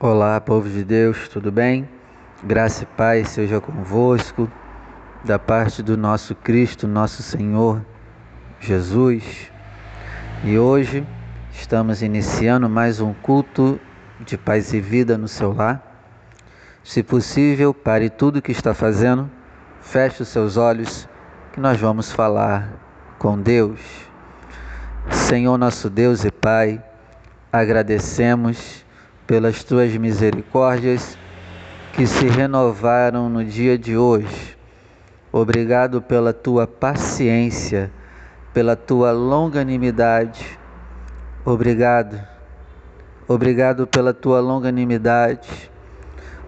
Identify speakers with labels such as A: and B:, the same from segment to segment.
A: Olá, povo de Deus, tudo bem? Graça e paz seja convosco, da parte do nosso Cristo, nosso Senhor Jesus. E hoje estamos iniciando mais um culto de paz e vida no seu lar. Se possível, pare tudo que está fazendo, feche os seus olhos, que nós vamos falar com Deus. Senhor nosso Deus e Pai, agradecemos pelas tuas misericórdias que se renovaram no dia de hoje. Obrigado pela tua paciência, pela tua longanimidade. Obrigado. Obrigado pela tua longanimidade.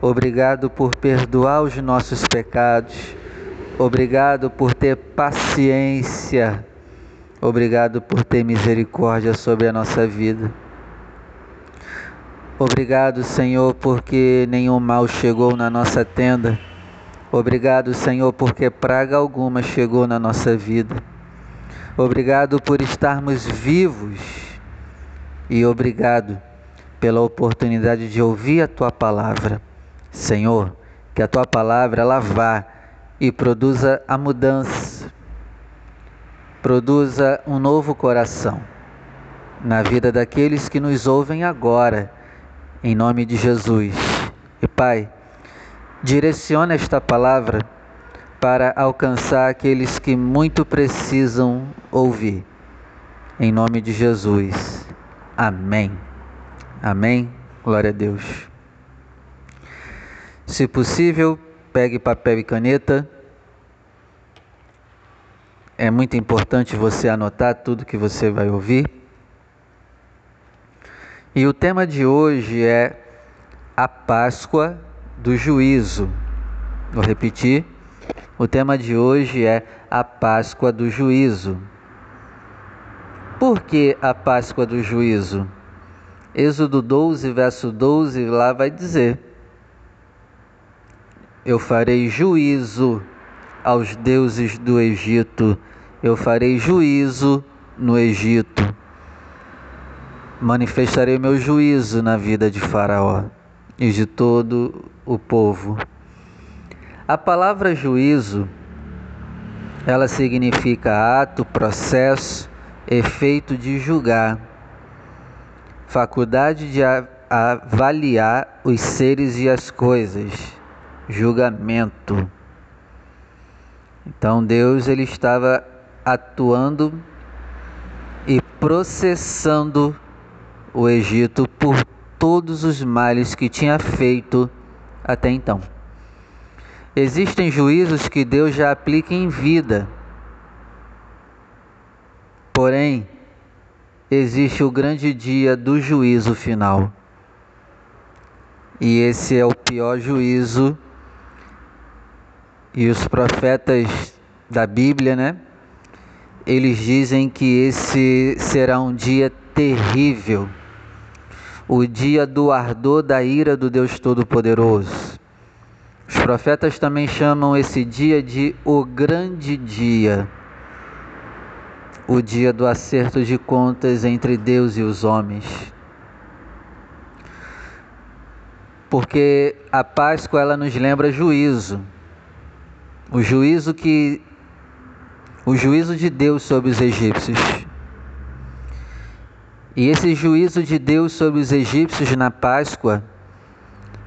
A: Obrigado por perdoar os nossos pecados. Obrigado por ter paciência. Obrigado por ter misericórdia sobre a nossa vida. Obrigado, Senhor, porque nenhum mal chegou na nossa tenda. Obrigado, Senhor, porque praga alguma chegou na nossa vida. Obrigado por estarmos vivos e obrigado pela oportunidade de ouvir a tua palavra. Senhor, que a tua palavra ela vá e produza a mudança, produza um novo coração na vida daqueles que nos ouvem agora em nome de Jesus. E Pai, direciona esta palavra para alcançar aqueles que muito precisam ouvir. Em nome de Jesus. Amém. Amém. Glória a Deus. Se possível, pegue papel e caneta. É muito importante você anotar tudo que você vai ouvir. E o tema de hoje é a Páscoa do Juízo. Vou repetir. O tema de hoje é a Páscoa do Juízo. Por que a Páscoa do Juízo? Êxodo 12, verso 12, lá vai dizer: Eu farei juízo aos deuses do Egito, eu farei juízo no Egito manifestarei meu juízo na vida de Faraó e de todo o povo. A palavra juízo, ela significa ato, processo, efeito de julgar, faculdade de avaliar os seres e as coisas, julgamento. Então Deus ele estava atuando e processando o Egito por todos os males que tinha feito até então. Existem juízos que Deus já aplica em vida. Porém, existe o grande dia do juízo final. E esse é o pior juízo. E os profetas da Bíblia, né? Eles dizem que esse será um dia terrível o dia do ardor da ira do Deus Todo-Poderoso. Os profetas também chamam esse dia de o grande dia, o dia do acerto de contas entre Deus e os homens. Porque a Páscoa ela nos lembra juízo. O juízo que o juízo de Deus sobre os egípcios. E esse juízo de Deus sobre os egípcios na Páscoa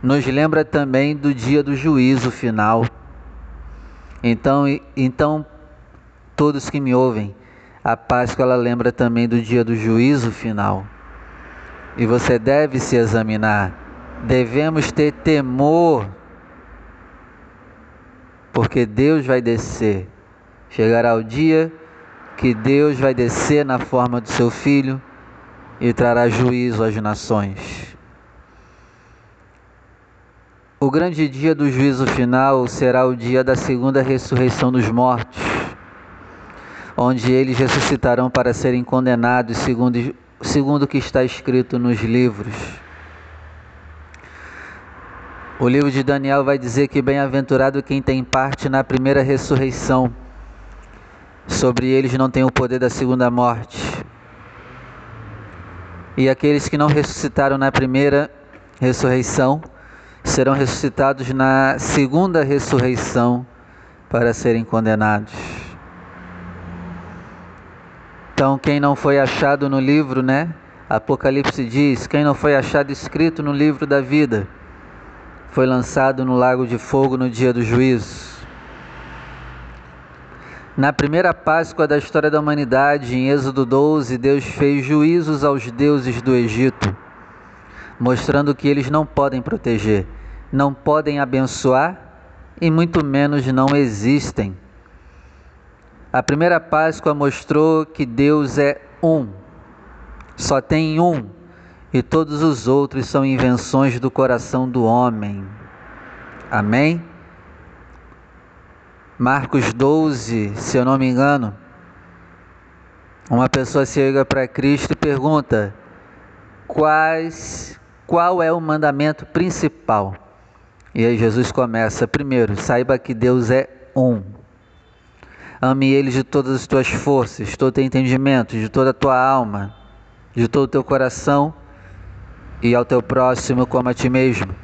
A: nos lembra também do dia do juízo final. Então, então todos que me ouvem, a Páscoa ela lembra também do dia do juízo final. E você deve se examinar. Devemos ter temor, porque Deus vai descer. Chegará o dia que Deus vai descer na forma do seu filho e trará juízo às nações. O grande dia do juízo final será o dia da segunda ressurreição dos mortos, onde eles ressuscitarão para serem condenados, segundo, segundo o que está escrito nos livros. O livro de Daniel vai dizer que bem-aventurado quem tem parte na primeira ressurreição. Sobre eles não tem o poder da segunda morte e aqueles que não ressuscitaram na primeira ressurreição, serão ressuscitados na segunda ressurreição para serem condenados. Então, quem não foi achado no livro, né? Apocalipse diz: quem não foi achado escrito no livro da vida, foi lançado no lago de fogo no dia do juízo. Na primeira Páscoa da história da humanidade, em Êxodo 12, Deus fez juízos aos deuses do Egito, mostrando que eles não podem proteger, não podem abençoar e muito menos não existem. A primeira Páscoa mostrou que Deus é um, só tem um, e todos os outros são invenções do coração do homem. Amém? Marcos 12, se eu não me engano, uma pessoa chega para Cristo e pergunta: quais, qual é o mandamento principal? E aí Jesus começa: primeiro, saiba que Deus é um. Ame Ele de todas as tuas forças, de todo o teu entendimento, de toda a tua alma, de todo o teu coração e ao teu próximo como a ti mesmo.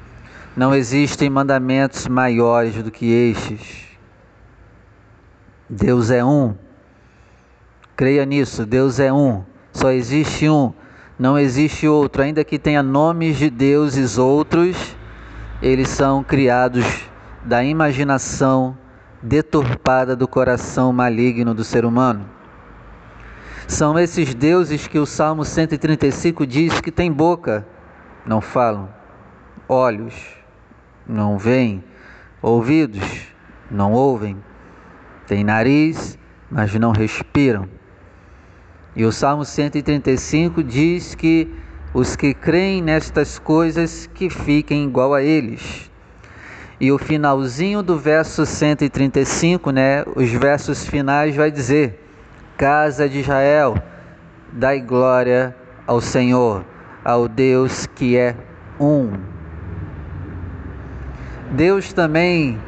A: Não existem mandamentos maiores do que estes. Deus é um. Creia nisso, Deus é um. Só existe um, não existe outro. Ainda que tenha nomes de deuses outros, eles são criados da imaginação deturpada do coração maligno do ser humano. São esses deuses que o Salmo 135 diz que tem boca, não falam, olhos, não veem, ouvidos, não ouvem, têm nariz, mas não respiram. E o Salmo 135 diz que os que creem nestas coisas que fiquem igual a eles. E o finalzinho do verso 135, né, os versos finais vai dizer: Casa de Israel, dai glória ao Senhor, ao Deus que é um. Deus também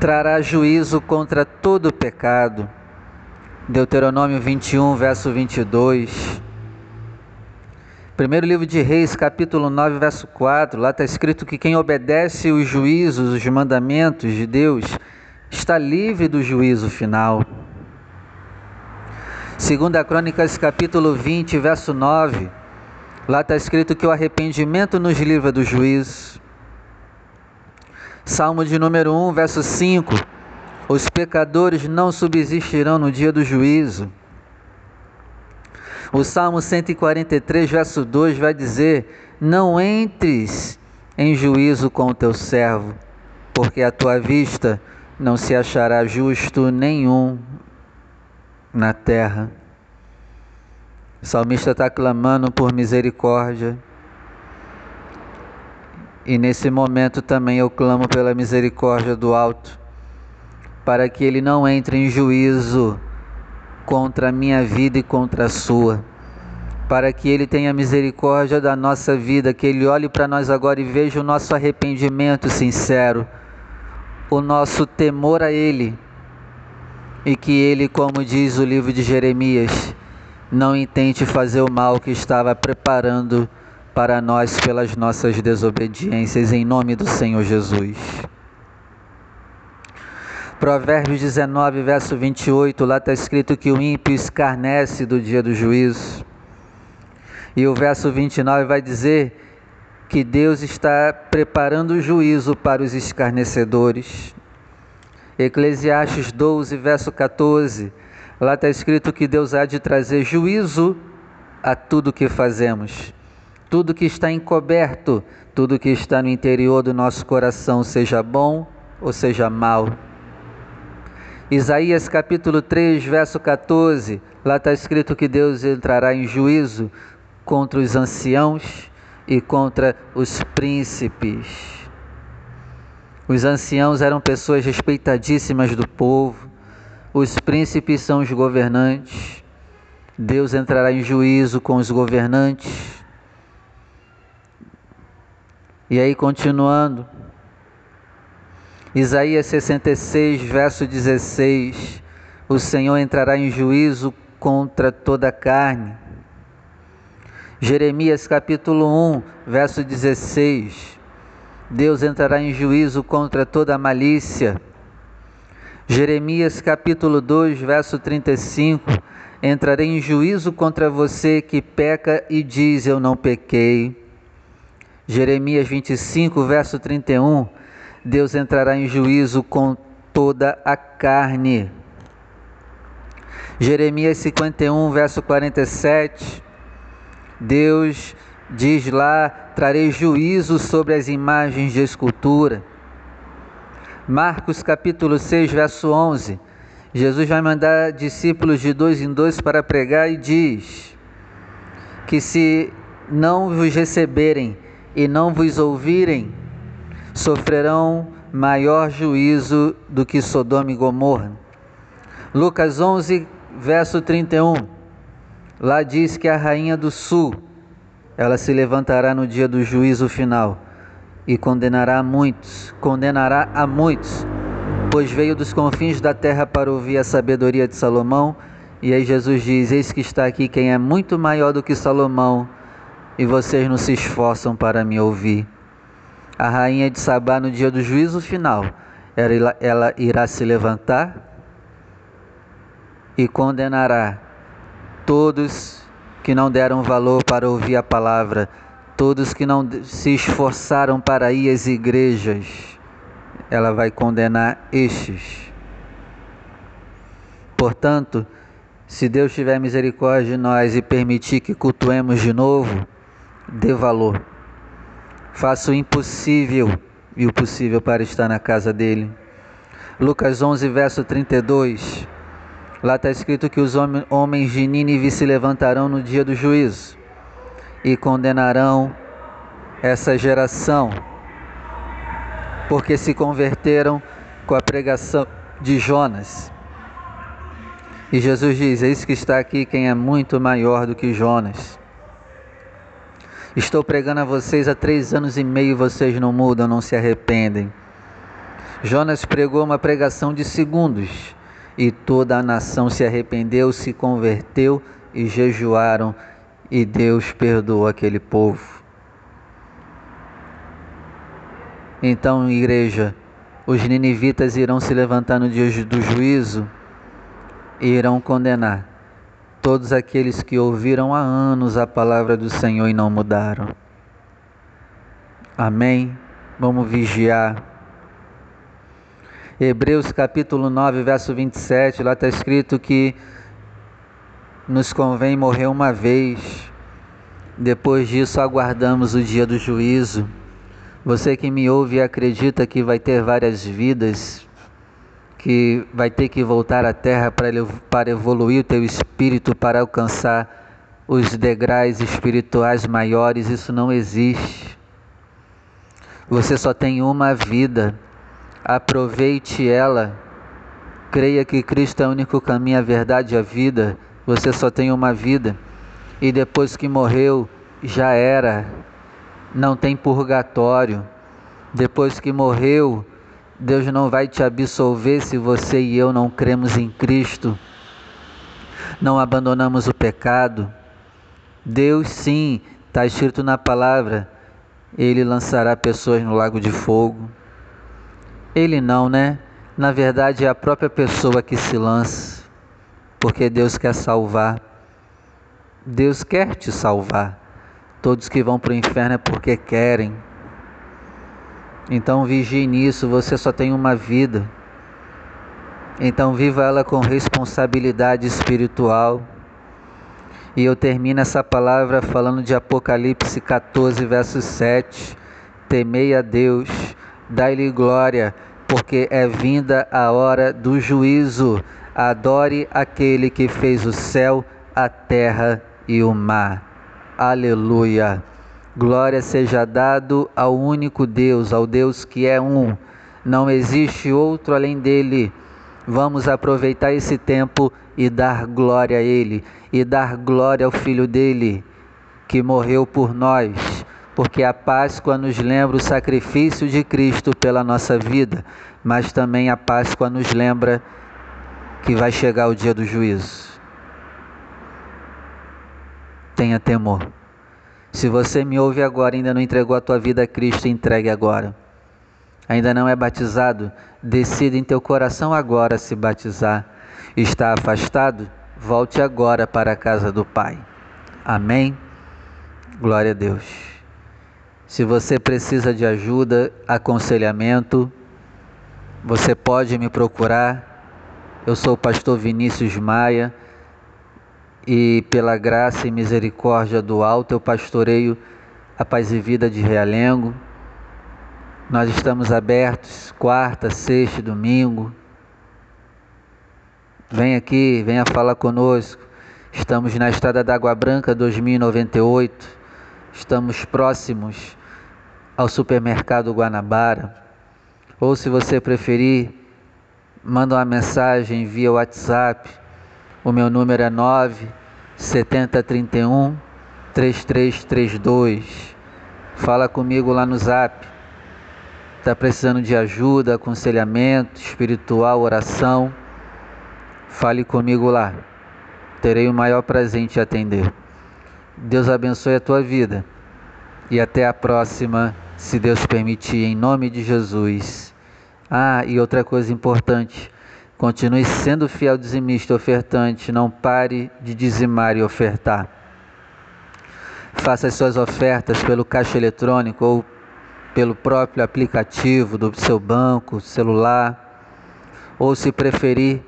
A: trará juízo contra todo pecado. Deuteronômio 21, verso 22. Primeiro livro de Reis, capítulo 9, verso 4. Lá está escrito que quem obedece os juízos, os mandamentos de Deus, está livre do juízo final. Segunda Crônicas, capítulo 20, verso 9. Lá está escrito que o arrependimento nos livra do juízo. Salmo de número 1, verso 5. Os pecadores não subsistirão no dia do juízo. O Salmo 143, verso 2 vai dizer: Não entres em juízo com o teu servo, porque à tua vista não se achará justo nenhum na terra. O salmista está clamando por misericórdia e nesse momento também eu clamo pela misericórdia do alto, para que ele não entre em juízo contra a minha vida e contra a sua, para que ele tenha misericórdia da nossa vida, que ele olhe para nós agora e veja o nosso arrependimento sincero, o nosso temor a ele, e que ele, como diz o livro de Jeremias, não intente fazer o mal que estava preparando para nós pelas nossas desobediências, em nome do Senhor Jesus. Provérbios 19, verso 28, lá está escrito que o ímpio escarnece do dia do juízo. E o verso 29 vai dizer que Deus está preparando o juízo para os escarnecedores. Eclesiastes 12, verso 14, lá está escrito que Deus há de trazer juízo a tudo que fazemos tudo que está encoberto, tudo que está no interior do nosso coração, seja bom ou seja mal. Isaías capítulo 3, verso 14, lá está escrito que Deus entrará em juízo contra os anciãos e contra os príncipes. Os anciãos eram pessoas respeitadíssimas do povo, os príncipes são os governantes. Deus entrará em juízo com os governantes e aí, continuando, Isaías 66, verso 16: O Senhor entrará em juízo contra toda a carne. Jeremias capítulo 1, verso 16. Deus entrará em juízo contra toda a malícia. Jeremias capítulo 2, verso 35. Entrarei em juízo contra você que peca e diz: Eu não pequei. Jeremias 25, verso 31. Deus entrará em juízo com toda a carne. Jeremias 51, verso 47. Deus diz lá: trarei juízo sobre as imagens de escultura. Marcos capítulo 6, verso 11. Jesus vai mandar discípulos de dois em dois para pregar e diz que se não vos receberem e não vos ouvirem, sofrerão maior juízo do que Sodoma e Gomorra. Lucas 11, verso 31. Lá diz que a rainha do sul, ela se levantará no dia do juízo final e condenará a muitos, condenará a muitos pois veio dos confins da terra para ouvir a sabedoria de Salomão. E aí Jesus diz: Eis que está aqui quem é muito maior do que Salomão, e vocês não se esforçam para me ouvir. A rainha de Sabá, no dia do juízo final, ela, ela irá se levantar e condenará todos que não deram valor para ouvir a palavra, todos que não se esforçaram para ir às igrejas ela vai condenar estes. Portanto, se Deus tiver misericórdia de nós e permitir que cultuemos de novo, dê valor. Faça o impossível e o possível para estar na casa dele. Lucas 11, verso 32. Lá está escrito que os homens de Nínive se levantarão no dia do juízo e condenarão essa geração porque se converteram com a pregação de Jonas. E Jesus diz: Eis que está aqui quem é muito maior do que Jonas. Estou pregando a vocês há três anos e meio, vocês não mudam, não se arrependem. Jonas pregou uma pregação de segundos e toda a nação se arrependeu, se converteu e jejuaram, e Deus perdoou aquele povo. Então, igreja, os ninivitas irão se levantar no dia do juízo e irão condenar todos aqueles que ouviram há anos a palavra do Senhor e não mudaram. Amém? Vamos vigiar. Hebreus capítulo 9, verso 27, lá está escrito que nos convém morrer uma vez, depois disso aguardamos o dia do juízo. Você que me ouve e acredita que vai ter várias vidas, que vai ter que voltar à terra para evoluir o teu espírito, para alcançar os degraus espirituais maiores, isso não existe. Você só tem uma vida, aproveite ela. Creia que Cristo é o único caminho, a verdade e a vida. Você só tem uma vida. E depois que morreu, já era não tem purgatório. Depois que morreu, Deus não vai te absolver se você e eu não cremos em Cristo. Não abandonamos o pecado. Deus, sim, está escrito na palavra, Ele lançará pessoas no lago de fogo. Ele não, né? Na verdade, é a própria pessoa que se lança, porque Deus quer salvar. Deus quer te salvar. Todos que vão para o inferno é porque querem. Então vigie nisso, você só tem uma vida. Então viva ela com responsabilidade espiritual. E eu termino essa palavra falando de Apocalipse 14, verso 7. Temei a Deus, dai-lhe glória, porque é vinda a hora do juízo. Adore aquele que fez o céu, a terra e o mar. Aleluia. Glória seja dado ao único Deus, ao Deus que é um. Não existe outro além dele. Vamos aproveitar esse tempo e dar glória a ele e dar glória ao filho dele que morreu por nós, porque a Páscoa nos lembra o sacrifício de Cristo pela nossa vida, mas também a Páscoa nos lembra que vai chegar o dia do juízo tenha temor. Se você me ouve agora e ainda não entregou a tua vida a Cristo, entregue agora. Ainda não é batizado? Decida em teu coração agora se batizar. Está afastado? Volte agora para a casa do Pai. Amém? Glória a Deus. Se você precisa de ajuda, aconselhamento, você pode me procurar. Eu sou o pastor Vinícius Maia e pela graça e misericórdia do alto eu pastoreio a Paz e Vida de Realengo. Nós estamos abertos quarta, sexta, domingo. Vem aqui, venha falar conosco. Estamos na Estrada da Água Branca 2098. Estamos próximos ao supermercado Guanabara. Ou se você preferir, manda uma mensagem via WhatsApp o meu número é 9 7031 3332. Fala comigo lá no Zap. Está precisando de ajuda, aconselhamento espiritual, oração? Fale comigo lá. Terei o maior prazer em te atender. Deus abençoe a tua vida. E até a próxima, se Deus permitir, em nome de Jesus. Ah, e outra coisa importante Continue sendo fiel dizimista ofertante, não pare de dizimar e ofertar. Faça as suas ofertas pelo caixa eletrônico ou pelo próprio aplicativo do seu banco, celular, ou se preferir,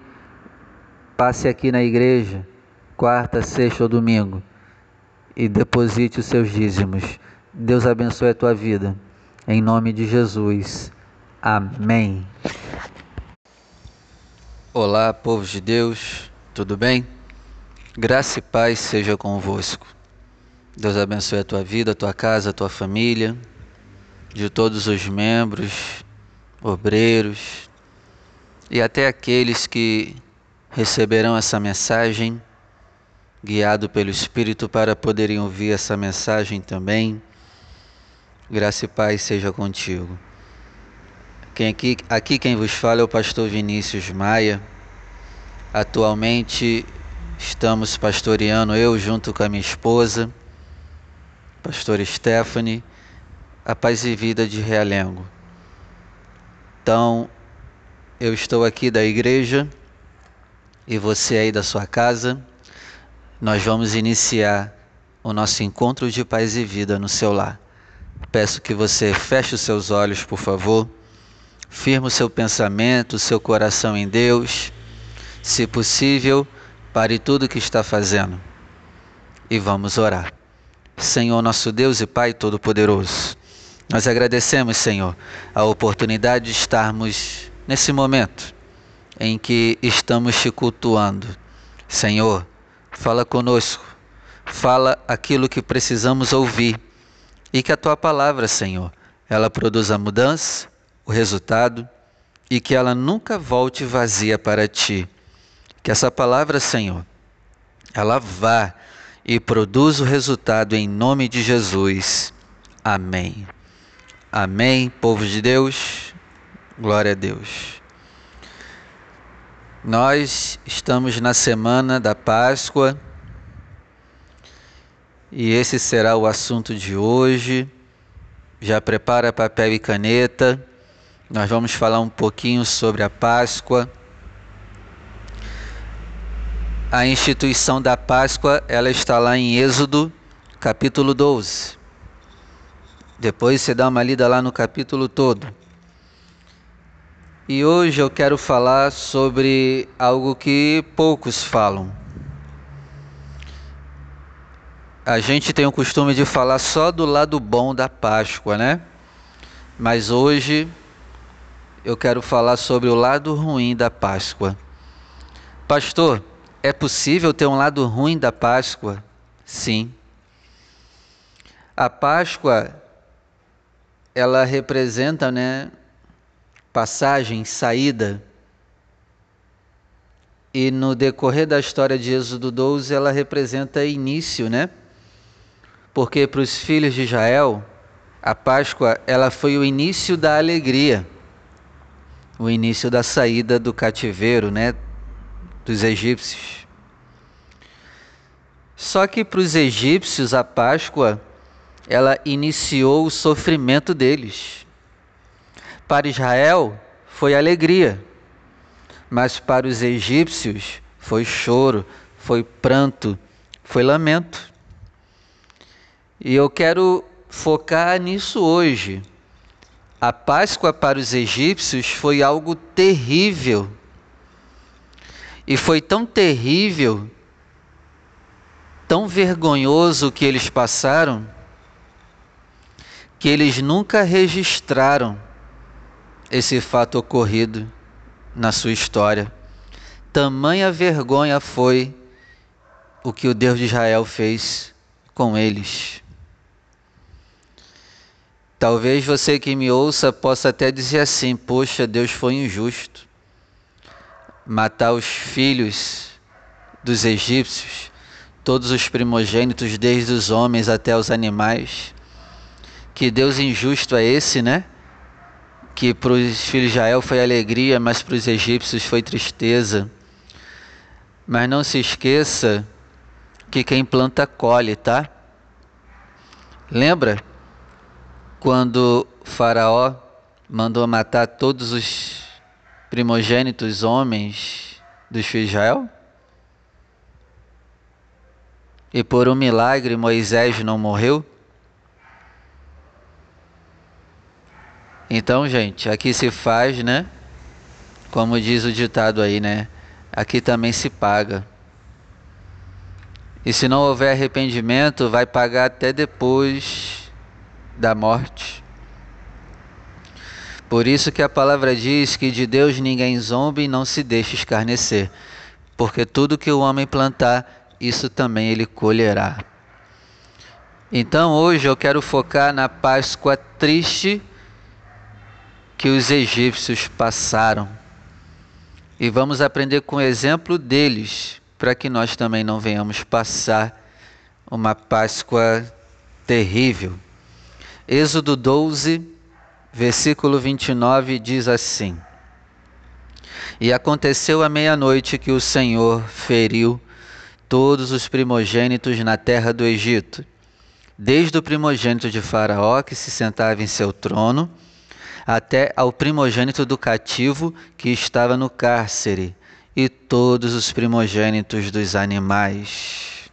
A: passe aqui na igreja, quarta, sexta ou domingo, e deposite os seus dízimos. Deus abençoe a tua vida. Em nome de Jesus. Amém. Olá, povo de Deus, tudo bem? Graça e paz seja convosco. Deus abençoe a tua vida, a tua casa, a tua família, de todos os membros, obreiros e até aqueles que receberão essa mensagem, guiado pelo Espírito para poderem ouvir essa mensagem também. Graça e paz seja contigo. Quem aqui, aqui quem vos fala é o pastor Vinícius Maia. Atualmente estamos pastoreando eu junto com a minha esposa, pastor Stephanie, a Paz e Vida de Realengo. Então, eu estou aqui da igreja e você aí da sua casa. Nós vamos iniciar o nosso encontro de paz e vida no seu lar. Peço que você feche os seus olhos, por favor Firma o seu pensamento, o seu coração em Deus. Se possível, pare tudo o que está fazendo e vamos orar. Senhor, nosso Deus e Pai Todo-Poderoso, nós agradecemos, Senhor, a oportunidade de estarmos nesse momento em que estamos te cultuando. Senhor, fala conosco, fala aquilo que precisamos ouvir e que a tua palavra, Senhor, ela produza mudança, o resultado e que ela nunca volte vazia para ti. Que essa palavra, Senhor, ela vá e produza o resultado em nome de Jesus. Amém. Amém, povo de Deus. Glória a Deus. Nós estamos na semana da Páscoa e esse será o assunto de hoje. Já prepara papel e caneta nós vamos falar um pouquinho sobre a Páscoa. A instituição da Páscoa, ela está lá em Êxodo, capítulo 12. Depois você dá uma lida lá no capítulo todo. E hoje eu quero falar sobre algo que poucos falam. A gente tem o costume de falar só do lado bom da Páscoa, né? Mas hoje eu quero falar sobre o lado ruim da Páscoa. Pastor, é possível ter um lado ruim da Páscoa? Sim. A Páscoa ela representa, né, passagem, saída. E no decorrer da história de Êxodo 12, ela representa início, né? Porque para os filhos de Israel, a Páscoa, ela foi o início da alegria o início da saída do cativeiro, né, dos egípcios. Só que para os egípcios a Páscoa ela iniciou o sofrimento deles. Para Israel foi alegria, mas para os egípcios foi choro, foi pranto, foi lamento. E eu quero focar nisso hoje. A Páscoa para os egípcios foi algo terrível. E foi tão terrível, tão vergonhoso que eles passaram, que eles nunca registraram esse fato ocorrido na sua história. Tamanha vergonha foi o que o Deus de Israel fez com eles. Talvez você que me ouça possa até dizer assim: Poxa, Deus foi injusto. Matar os filhos dos egípcios, todos os primogênitos, desde os homens até os animais. Que Deus injusto é esse, né? Que para os filhos de Israel foi alegria, mas para os egípcios foi tristeza. Mas não se esqueça que quem planta colhe, tá? Lembra? Quando Faraó mandou matar todos os primogênitos homens dos filhos de Israel? E por um milagre Moisés não morreu? Então, gente, aqui se faz, né? Como diz o ditado aí, né? Aqui também se paga. E se não houver arrependimento, vai pagar até depois da morte. Por isso que a palavra diz que de Deus ninguém zombe e não se deixe escarnecer, porque tudo que o homem plantar, isso também ele colherá. Então hoje eu quero focar na Páscoa triste que os egípcios passaram. E vamos aprender com o exemplo deles, para que nós também não venhamos passar uma Páscoa terrível. Êxodo 12, versículo 29 diz assim: E aconteceu à meia-noite que o Senhor feriu todos os primogênitos na terra do Egito, desde o primogênito de Faraó que se sentava em seu trono, até ao primogênito do cativo que estava no cárcere, e todos os primogênitos dos animais.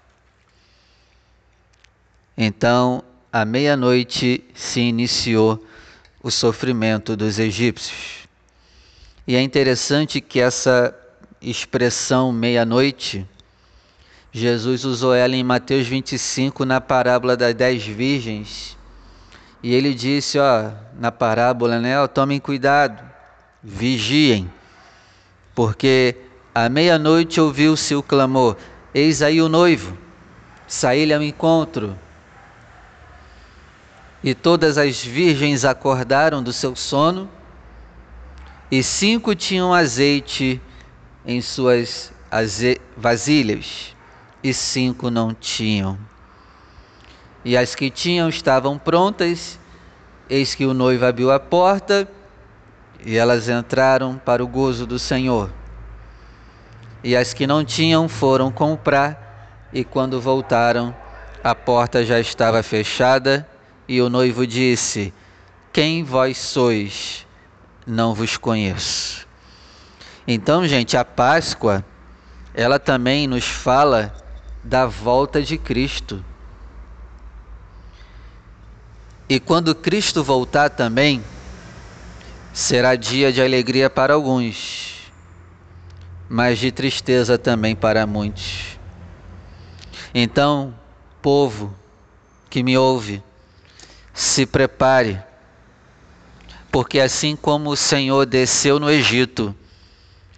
A: Então à meia-noite se iniciou o sofrimento dos egípcios. E é interessante que essa expressão meia-noite, Jesus usou ela em Mateus 25 na parábola das dez virgens. E ele disse, ó, na parábola, né, ó, tomem cuidado, vigiem, porque à meia-noite ouviu-se o clamor: Eis aí o noivo, saí-lhe ao encontro e todas as virgens acordaram do seu sono, e cinco tinham azeite em suas vasilhas, e cinco não tinham. E as que tinham estavam prontas, eis que o noivo abriu a porta, e elas entraram para o gozo do Senhor. E as que não tinham foram comprar, e quando voltaram, a porta já estava fechada e o noivo disse: Quem vós sois? Não vos conheço. Então, gente, a Páscoa, ela também nos fala da volta de Cristo. E quando Cristo voltar também, será dia de alegria para alguns, mas de tristeza também para muitos. Então, povo que me ouve, se prepare, porque assim como o Senhor desceu no Egito,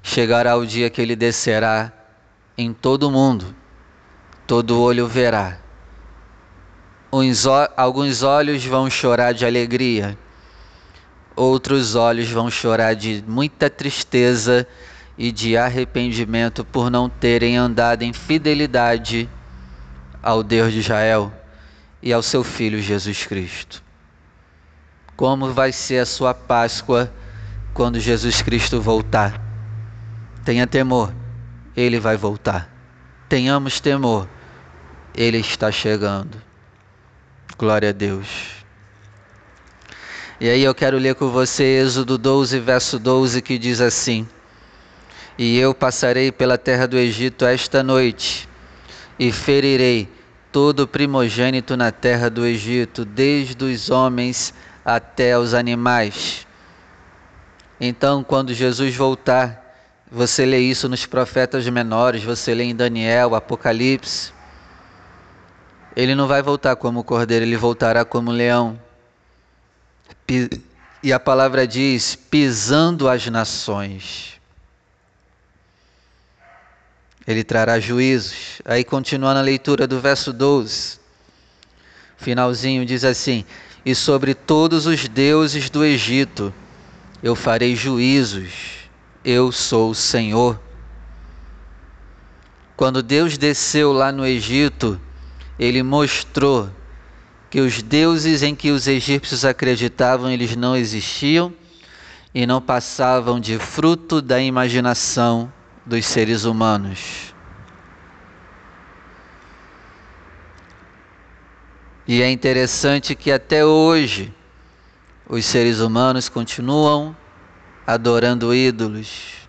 A: chegará o dia que ele descerá em todo o mundo, todo olho verá. Uns, alguns olhos vão chorar de alegria, outros olhos vão chorar de muita tristeza e de arrependimento por não terem andado em fidelidade ao Deus de Israel e ao seu Filho Jesus Cristo. Como vai ser a sua Páscoa quando Jesus Cristo voltar? Tenha temor, ele vai voltar. Tenhamos temor, ele está chegando. Glória a Deus. E aí eu quero ler com você Êxodo 12, verso 12, que diz assim: E eu passarei pela terra do Egito esta noite, e ferirei todo primogênito na terra do Egito, desde os homens até os animais. Então, quando Jesus voltar, você lê isso nos profetas menores, você lê em Daniel, Apocalipse. Ele não vai voltar como cordeiro, ele voltará como leão e a palavra diz: pisando as nações. Ele trará juízos. Aí, continuando a leitura do verso 12, finalzinho diz assim: E sobre todos os deuses do Egito eu farei juízos, eu sou o Senhor. Quando Deus desceu lá no Egito, ele mostrou que os deuses em que os egípcios acreditavam eles não existiam e não passavam de fruto da imaginação dos seres humanos. E é interessante que até hoje os seres humanos continuam adorando ídolos,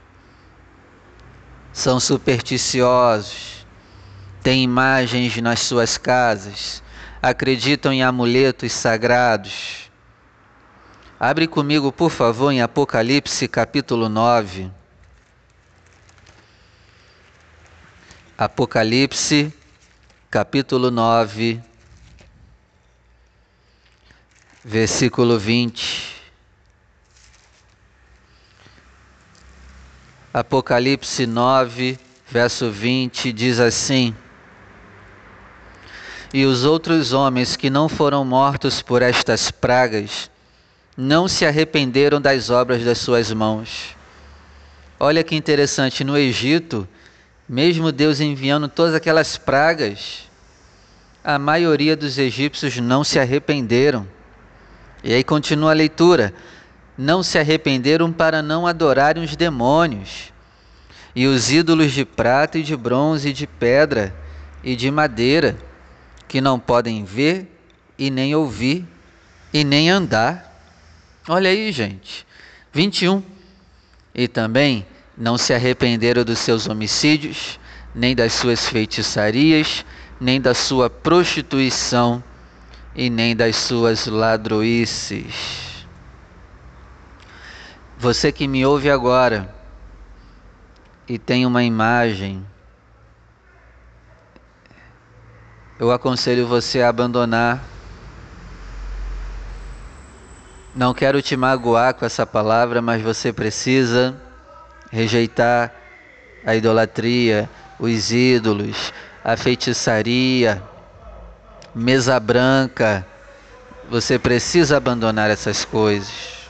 A: são supersticiosos, têm imagens nas suas casas, acreditam em amuletos sagrados. Abre comigo, por favor, em Apocalipse capítulo 9. Apocalipse capítulo 9, versículo 20. Apocalipse 9, verso 20 diz assim: e os outros homens que não foram mortos por estas pragas não se arrependeram das obras das suas mãos. Olha que interessante, no Egito, mesmo Deus enviando todas aquelas pragas, a maioria dos egípcios não se arrependeram. E aí continua a leitura: não se arrependeram para não adorarem os demônios e os ídolos de prata e de bronze e de pedra e de madeira que não podem ver e nem ouvir e nem andar. Olha aí, gente. 21. E também não se arrependeram dos seus homicídios, nem das suas feitiçarias, nem da sua prostituição e nem das suas ladroices. Você que me ouve agora e tem uma imagem eu aconselho você a abandonar. Não quero te magoar com essa palavra, mas você precisa rejeitar a idolatria, os ídolos, a feitiçaria, mesa branca. Você precisa abandonar essas coisas.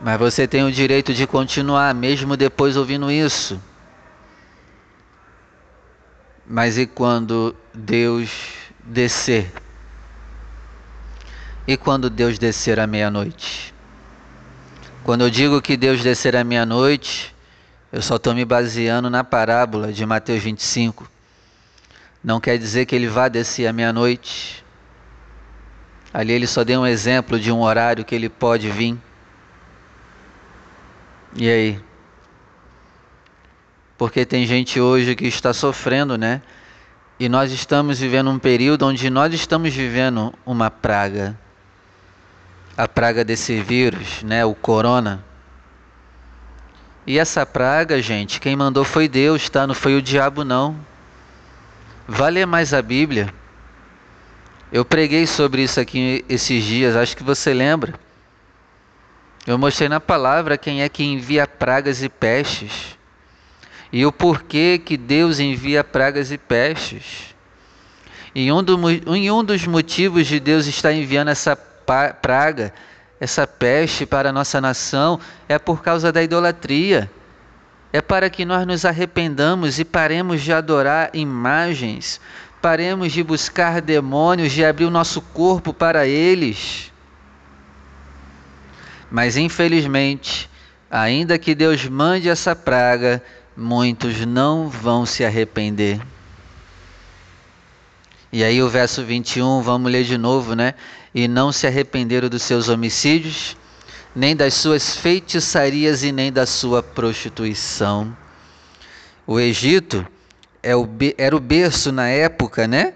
A: Mas você tem o direito de continuar, mesmo depois ouvindo isso. Mas e quando Deus descer? E quando Deus descer à meia-noite? Quando eu digo que Deus descer à meia-noite, eu só estou me baseando na parábola de Mateus 25. Não quer dizer que ele vá descer à meia-noite. Ali ele só deu um exemplo de um horário que ele pode vir. E aí? porque tem gente hoje que está sofrendo, né? E nós estamos vivendo um período onde nós estamos vivendo uma praga. A praga desse vírus, né, o corona. E essa praga, gente, quem mandou foi Deus, tá? Não foi o diabo não. Vá ler mais a Bíblia. Eu preguei sobre isso aqui esses dias, acho que você lembra. Eu mostrei na palavra quem é que envia pragas e pestes e o porquê que Deus envia pragas e pestes. E um, do, um dos motivos de Deus estar enviando essa praga, essa peste para a nossa nação, é por causa da idolatria. É para que nós nos arrependamos e paremos de adorar imagens, paremos de buscar demônios, de abrir o nosso corpo para eles. Mas infelizmente, ainda que Deus mande essa praga, muitos não vão se arrepender. E aí o verso 21, vamos ler de novo, né? E não se arrependeram dos seus homicídios, nem das suas feitiçarias e nem da sua prostituição. O Egito é era o berço na época, né?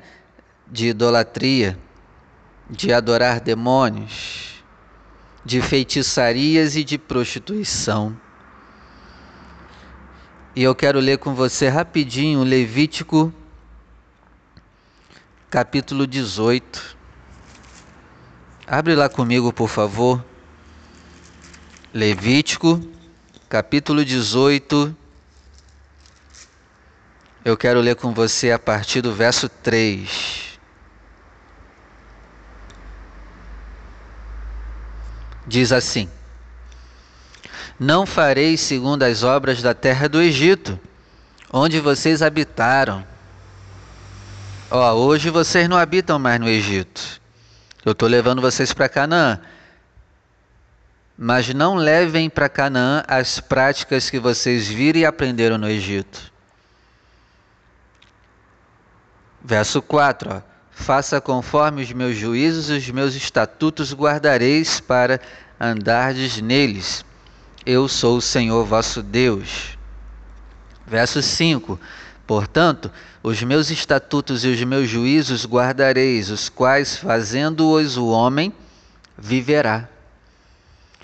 A: De idolatria, de adorar demônios, de feitiçarias e de prostituição. E eu quero ler com você rapidinho Levítico capítulo 18. Abre lá comigo, por favor. Levítico, capítulo 18. Eu quero ler com você a partir do verso 3. Diz assim: Não farei segundo as obras da terra do Egito, onde vocês habitaram Ó, hoje vocês não habitam mais no Egito. Eu estou levando vocês para Canaã. Mas não levem para Canaã as práticas que vocês viram e aprenderam no Egito. Verso 4: ó, Faça conforme os meus juízos e os meus estatutos guardareis para andardes neles. Eu sou o Senhor vosso Deus. Verso 5: Portanto, os meus estatutos e os meus juízos guardareis, os quais, fazendo-os o homem, viverá.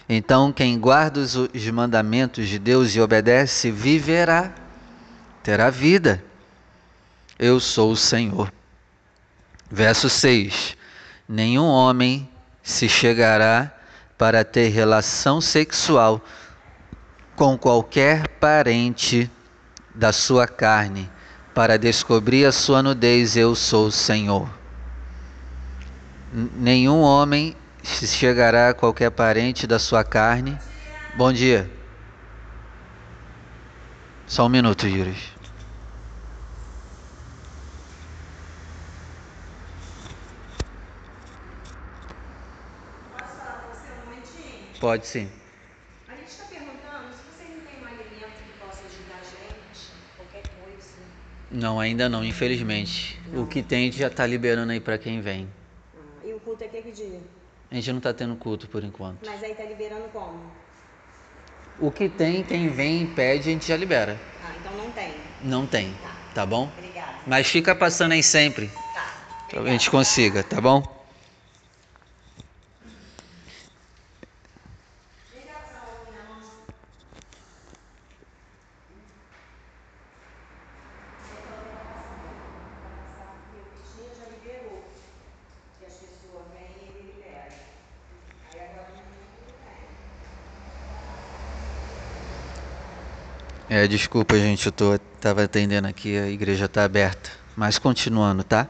A: Então, quem guarda os mandamentos de Deus e obedece, viverá, terá vida. Eu sou o Senhor. Verso 6: Nenhum homem se chegará para ter relação sexual com qualquer parente da sua carne para descobrir a sua nudez, eu sou o Senhor. Nenhum homem chegará a qualquer parente da sua carne. Bom dia. Só um minuto, Iris. Pode sim. Não, ainda não, infelizmente. Não. O que tem já está liberando aí para quem vem.
B: Ah, e o culto é que, que dia?
A: A gente não está tendo culto por enquanto.
B: Mas aí está liberando como?
A: O que tem, quem vem e pede, a gente já libera.
B: Ah, então não tem?
A: Não tem. Tá, tá bom?
B: Obrigada.
A: Mas fica passando aí sempre.
B: Tá.
A: Para a gente consiga, tá bom? É, desculpa, gente, eu tô, tava atendendo aqui, a igreja está aberta. Mas continuando, tá?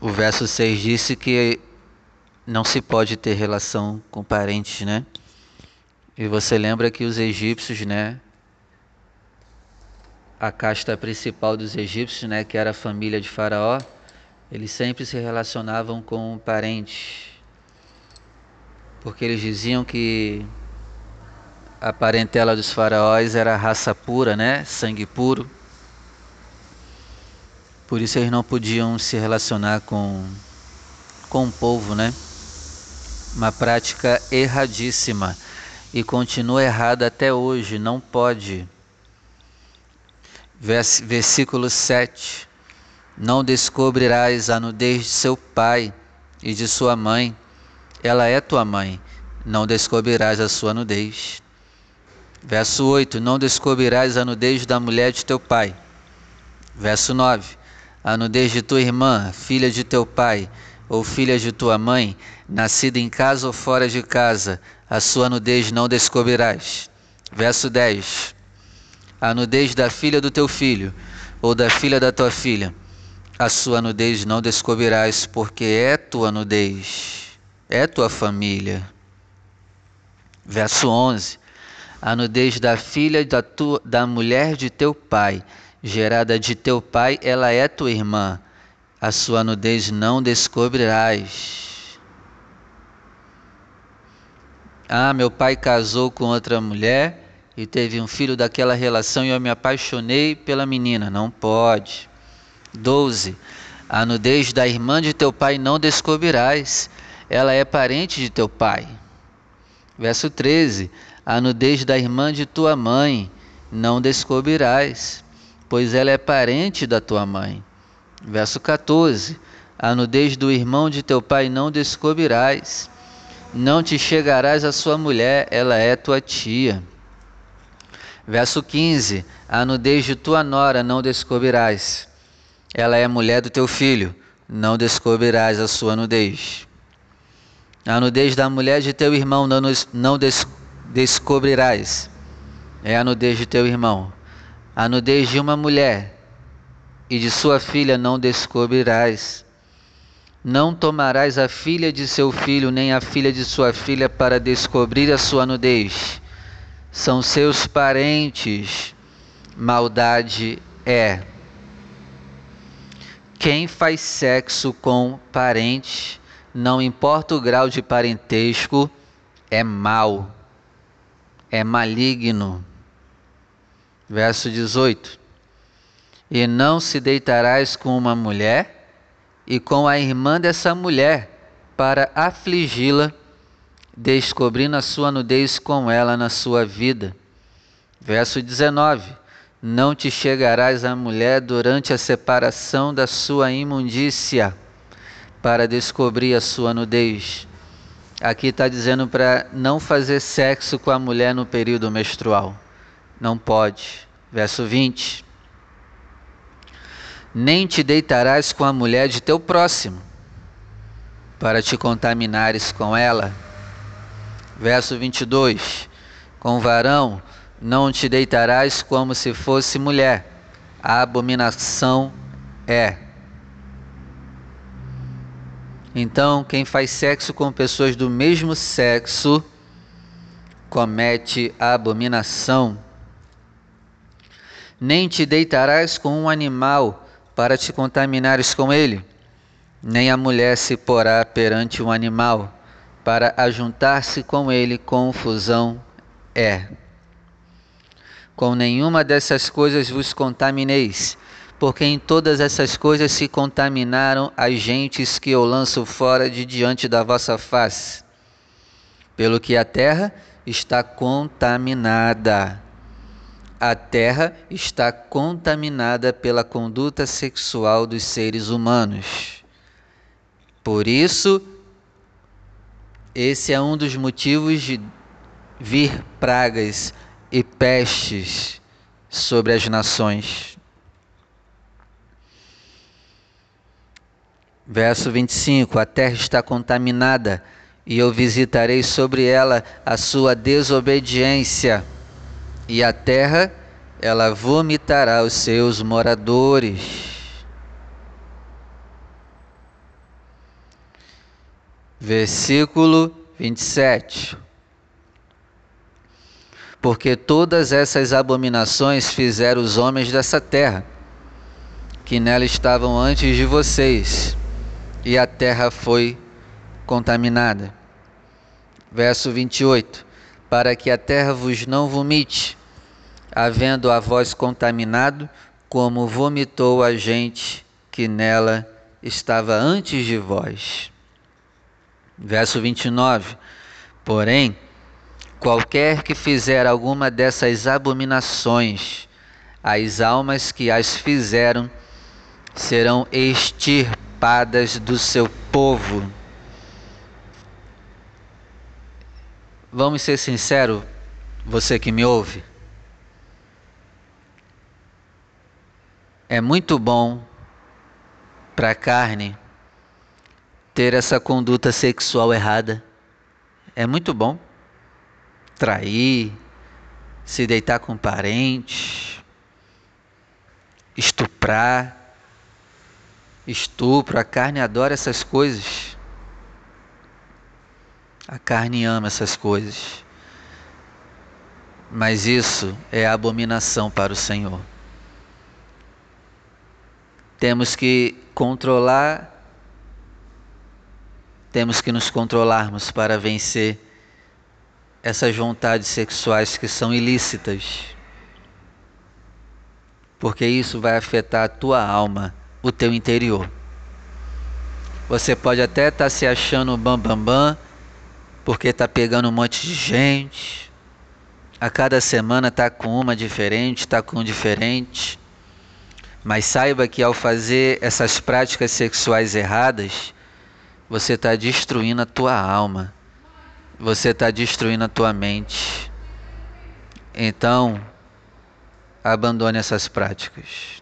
A: O verso 6 disse que não se pode ter relação com parentes, né? E você lembra que os egípcios, né? A casta principal dos egípcios, né, que era a família de Faraó, eles sempre se relacionavam com parentes. Porque eles diziam que a parentela dos faraós era raça pura, né? Sangue puro. Por isso eles não podiam se relacionar com, com o povo, né? Uma prática erradíssima e continua errada até hoje, não pode. Vers, versículo 7. Não descobrirás a nudez de seu pai e de sua mãe, ela é tua mãe, não descobrirás a sua nudez. Verso 8: Não descobrirás a nudez da mulher de teu pai. Verso 9: A nudez de tua irmã, filha de teu pai, ou filha de tua mãe, nascida em casa ou fora de casa, a sua nudez não descobrirás. Verso 10: A nudez da filha do teu filho, ou da filha da tua filha, a sua nudez não descobrirás, porque é tua nudez, é tua família. Verso 11: a nudez da filha da, tua, da mulher de teu pai, gerada de teu pai, ela é tua irmã. A sua nudez não descobrirás. Ah, meu pai casou com outra mulher e teve um filho daquela relação e eu me apaixonei pela menina. Não pode. 12. A nudez da irmã de teu pai não descobrirás, ela é parente de teu pai. Verso 13: A nudez da irmã de tua mãe não descobrirás, pois ela é parente da tua mãe. Verso 14: A nudez do irmão de teu pai não descobrirás, não te chegarás à sua mulher, ela é tua tia. Verso 15: A nudez de tua nora não descobrirás, ela é mulher do teu filho, não descobrirás a sua nudez. A nudez da mulher de teu irmão não, não des, descobrirás. É a nudez de teu irmão. A nudez de uma mulher e de sua filha não descobrirás. Não tomarás a filha de seu filho, nem a filha de sua filha, para descobrir a sua nudez. São seus parentes. Maldade é. Quem faz sexo com parente não importa o grau de parentesco, é mal, é maligno. Verso 18: E não se deitarás com uma mulher e com a irmã dessa mulher, para afligi-la, descobrindo a sua nudez com ela na sua vida. Verso 19: Não te chegarás à mulher durante a separação da sua imundícia para descobrir a sua nudez. Aqui está dizendo para não fazer sexo com a mulher no período menstrual. Não pode. Verso 20. Nem te deitarás com a mulher de teu próximo, para te contaminares com ela. Verso 22. Com varão não te deitarás como se fosse mulher. A abominação é então, quem faz sexo com pessoas do mesmo sexo comete abominação. Nem te deitarás com um animal para te contaminares com ele, nem a mulher se porá perante um animal para ajuntar-se com ele. Confusão é. Com nenhuma dessas coisas vos contamineis porque em todas essas coisas se contaminaram as gentes que eu lanço fora de diante da vossa face. Pelo que a terra está contaminada. A terra está contaminada pela conduta sexual dos seres humanos. Por isso, esse é um dos motivos de vir pragas e pestes sobre as nações. Verso 25: A terra está contaminada, e eu visitarei sobre ela a sua desobediência, e a terra ela vomitará os seus moradores. Versículo 27. Porque todas essas abominações fizeram os homens dessa terra, que nela estavam antes de vocês e a terra foi contaminada. Verso 28: Para que a terra vos não vomite, havendo a vós contaminado, como vomitou a gente que nela estava antes de vós. Verso 29: Porém, qualquer que fizer alguma dessas abominações, as almas que as fizeram serão extirpadas espada do seu povo. Vamos ser sinceros, você que me ouve. É muito bom para a carne ter essa conduta sexual errada. É muito bom trair, se deitar com parentes, estuprar estupro, a carne adora essas coisas. A carne ama essas coisas. Mas isso é abominação para o Senhor. Temos que controlar, temos que nos controlarmos para vencer essas vontades sexuais que são ilícitas. Porque isso vai afetar a tua alma, o teu interior. Você pode até estar tá se achando bambambam, bam, bam, porque está pegando um monte de gente. A cada semana está com uma diferente, está com um diferente. Mas saiba que ao fazer essas práticas sexuais erradas, você está destruindo a tua alma, você está destruindo a tua mente. Então, abandone essas práticas.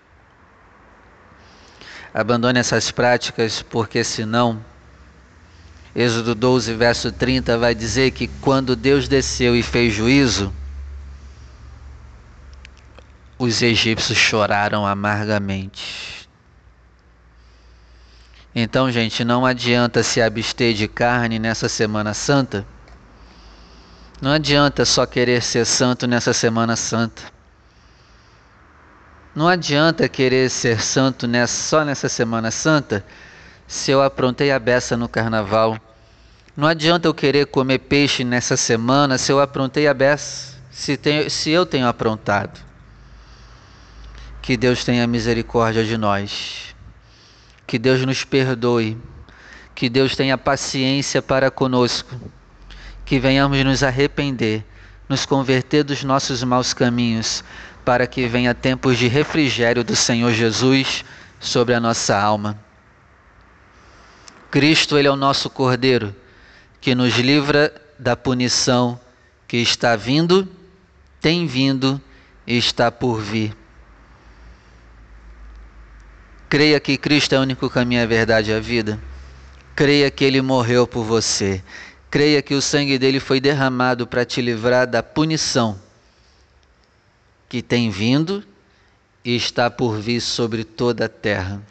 A: Abandone essas práticas, porque senão, Êxodo 12, verso 30 vai dizer que quando Deus desceu e fez juízo, os egípcios choraram amargamente. Então, gente, não adianta se abster de carne nessa Semana Santa. Não adianta só querer ser santo nessa Semana Santa. Não adianta querer ser santo nessa, só nessa Semana Santa se eu aprontei a beça no carnaval. Não adianta eu querer comer peixe nessa semana se eu aprontei a beça, se, tenho, se eu tenho aprontado. Que Deus tenha misericórdia de nós. Que Deus nos perdoe. Que Deus tenha paciência para conosco. Que venhamos nos arrepender, nos converter dos nossos maus caminhos, para que venha tempos de refrigério do Senhor Jesus sobre a nossa alma. Cristo, Ele é o nosso Cordeiro, que nos livra da punição que está vindo, tem vindo e está por vir. Creia que Cristo é o único caminho, a verdade e a vida. Creia que Ele morreu por você. Creia que o sangue dele foi derramado para te livrar da punição que tem vindo e está por vir sobre toda a terra.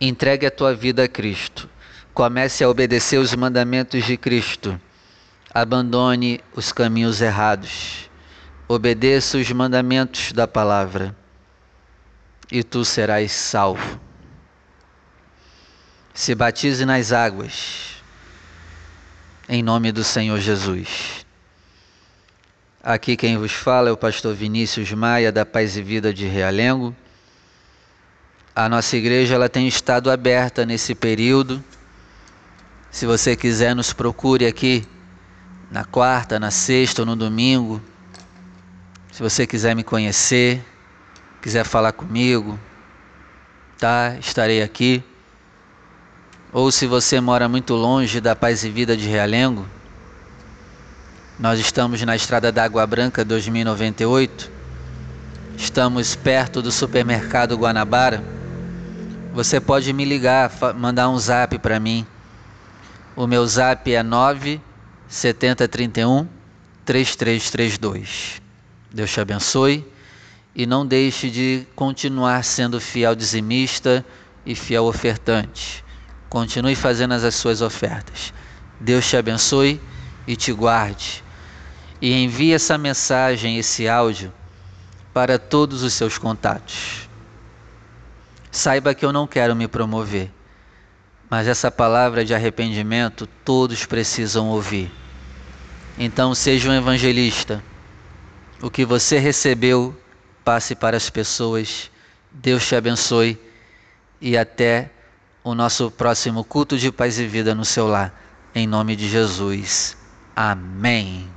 A: Entregue a tua vida a Cristo. Comece a obedecer os mandamentos de Cristo. Abandone os caminhos errados. Obedeça os mandamentos da palavra e tu serás salvo. Se batize nas águas, em nome do Senhor Jesus. Aqui quem vos fala é o pastor Vinícius Maia, da Paz e Vida de Realengo. A nossa igreja ela tem estado aberta nesse período. Se você quiser, nos procure aqui na quarta, na sexta ou no domingo. Se você quiser me conhecer, quiser falar comigo, tá? Estarei aqui. Ou se você mora muito longe da Paz e Vida de Realengo, nós estamos na Estrada da Água Branca 2098. Estamos perto do supermercado Guanabara. Você pode me ligar, mandar um zap para mim. O meu zap é 97031 3332. Deus te abençoe e não deixe de continuar sendo fiel dizimista e fiel ofertante. Continue fazendo as suas ofertas. Deus te abençoe e te guarde. E envie essa mensagem, esse áudio, para todos os seus contatos. Saiba que eu não quero me promover, mas essa palavra de arrependimento todos precisam ouvir. Então, seja um evangelista. O que você recebeu passe para as pessoas. Deus te abençoe e até o nosso próximo culto de paz e vida no seu lar. Em nome de Jesus. Amém.